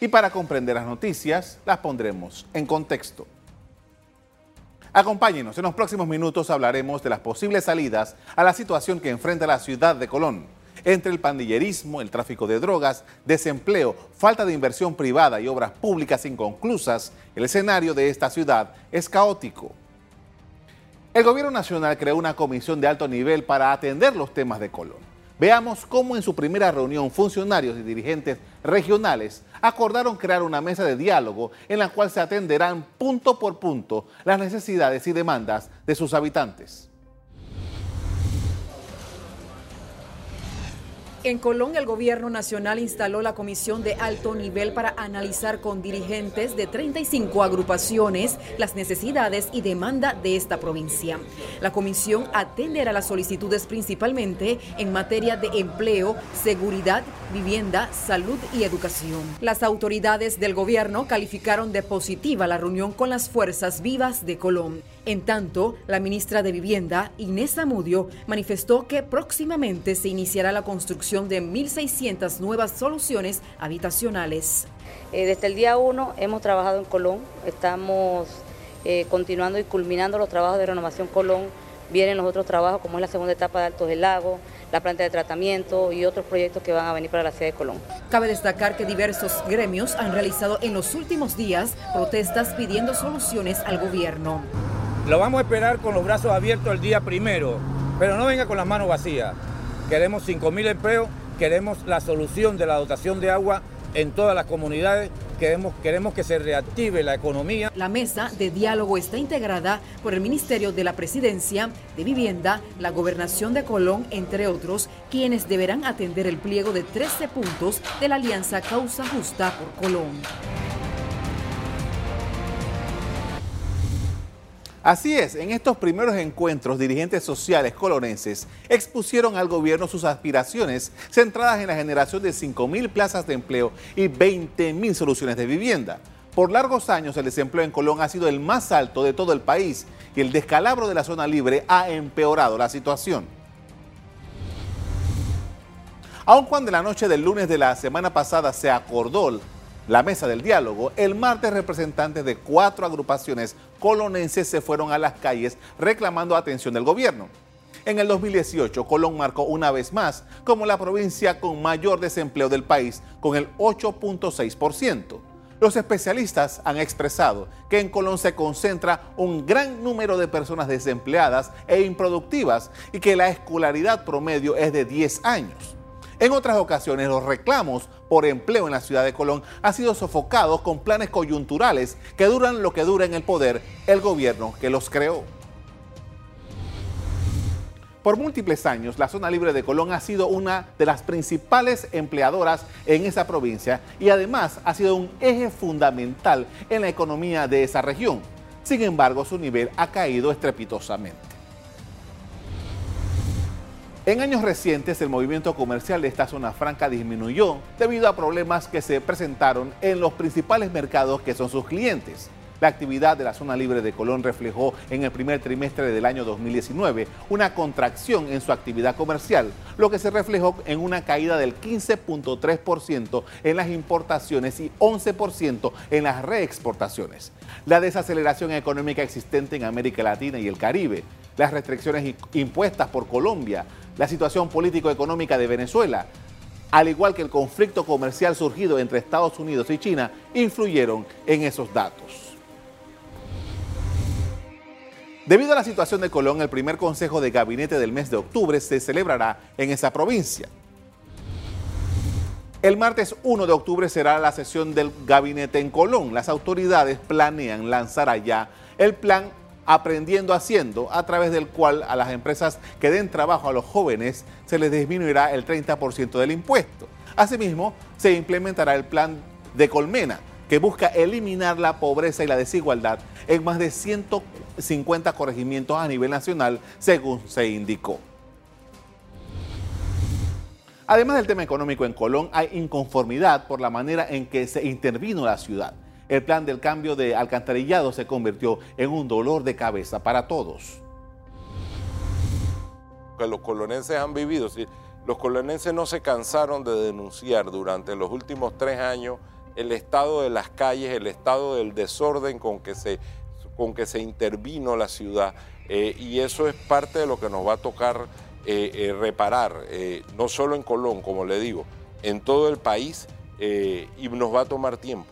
Y para comprender las noticias, las pondremos en contexto. Acompáñenos, en los próximos minutos hablaremos de las posibles salidas a la situación que enfrenta la ciudad de Colón. Entre el pandillerismo, el tráfico de drogas, desempleo, falta de inversión privada y obras públicas inconclusas, el escenario de esta ciudad es caótico. El gobierno nacional creó una comisión de alto nivel para atender los temas de Colón. Veamos cómo en su primera reunión funcionarios y dirigentes regionales acordaron crear una mesa de diálogo en la cual se atenderán punto por punto las necesidades y demandas de sus habitantes. En Colón, el gobierno nacional instaló la comisión de alto nivel para analizar con dirigentes de 35 agrupaciones las necesidades y demanda de esta provincia. La comisión atenderá las solicitudes principalmente en materia de empleo, seguridad, vivienda, salud y educación. Las autoridades del gobierno calificaron de positiva la reunión con las fuerzas vivas de Colón. En tanto, la ministra de Vivienda, Inés Amudio, manifestó que próximamente se iniciará la construcción de 1.600 nuevas soluciones habitacionales. Eh, desde el día 1 hemos trabajado en Colón, estamos eh, continuando y culminando los trabajos de renovación Colón. Vienen los otros trabajos, como es la segunda etapa de Altos del Lago, la planta de tratamiento y otros proyectos que van a venir para la ciudad de Colón. Cabe destacar que diversos gremios han realizado en los últimos días protestas pidiendo soluciones al gobierno. Lo vamos a esperar con los brazos abiertos el día primero, pero no venga con las manos vacías. Queremos 5.000 empleos, queremos la solución de la dotación de agua en todas las comunidades. Queremos, queremos que se reactive la economía. La mesa de diálogo está integrada por el Ministerio de la Presidencia, de Vivienda, la Gobernación de Colón, entre otros, quienes deberán atender el pliego de 13 puntos de la Alianza Causa Justa por Colón. Así es, en estos primeros encuentros, dirigentes sociales colonenses expusieron al gobierno sus aspiraciones centradas en la generación de 5.000 plazas de empleo y 20.000 soluciones de vivienda. Por largos años el desempleo en Colón ha sido el más alto de todo el país y el descalabro de la zona libre ha empeorado la situación. Aun cuando la noche del lunes de la semana pasada se acordó la mesa del diálogo, el martes representantes de cuatro agrupaciones colonenses se fueron a las calles reclamando atención del gobierno. En el 2018, Colón marcó una vez más como la provincia con mayor desempleo del país, con el 8.6%. Los especialistas han expresado que en Colón se concentra un gran número de personas desempleadas e improductivas y que la escolaridad promedio es de 10 años. En otras ocasiones, los reclamos por empleo en la ciudad de Colón han sido sofocados con planes coyunturales que duran lo que dura en el poder el gobierno que los creó. Por múltiples años, la zona libre de Colón ha sido una de las principales empleadoras en esa provincia y además ha sido un eje fundamental en la economía de esa región. Sin embargo, su nivel ha caído estrepitosamente. En años recientes, el movimiento comercial de esta zona franca disminuyó debido a problemas que se presentaron en los principales mercados que son sus clientes. La actividad de la zona libre de Colón reflejó en el primer trimestre del año 2019 una contracción en su actividad comercial, lo que se reflejó en una caída del 15.3% en las importaciones y 11% en las reexportaciones. La desaceleración económica existente en América Latina y el Caribe, las restricciones impuestas por Colombia, la situación político-económica de Venezuela, al igual que el conflicto comercial surgido entre Estados Unidos y China, influyeron en esos datos. Debido a la situación de Colón, el primer consejo de gabinete del mes de octubre se celebrará en esa provincia. El martes 1 de octubre será la sesión del gabinete en Colón. Las autoridades planean lanzar allá el plan aprendiendo haciendo, a través del cual a las empresas que den trabajo a los jóvenes se les disminuirá el 30% del impuesto. Asimismo, se implementará el plan de Colmena, que busca eliminar la pobreza y la desigualdad en más de 150 corregimientos a nivel nacional, según se indicó. Además del tema económico en Colón, hay inconformidad por la manera en que se intervino la ciudad el plan del cambio de alcantarillado se convirtió en un dolor de cabeza para todos. Los colonenses han vivido, los colonenses no se cansaron de denunciar durante los últimos tres años el estado de las calles, el estado del desorden con que se, con que se intervino la ciudad. Eh, y eso es parte de lo que nos va a tocar eh, eh, reparar, no solo en Colón, como le digo, en todo el país y nos va a tomar tiempo.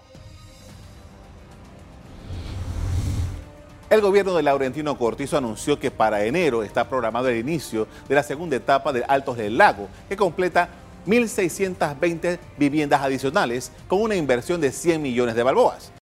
El gobierno de Laurentino Cortizo anunció que para enero está programado el inicio de la segunda etapa de Altos del Lago, que completa 1.620 viviendas adicionales con una inversión de 100 millones de balboas.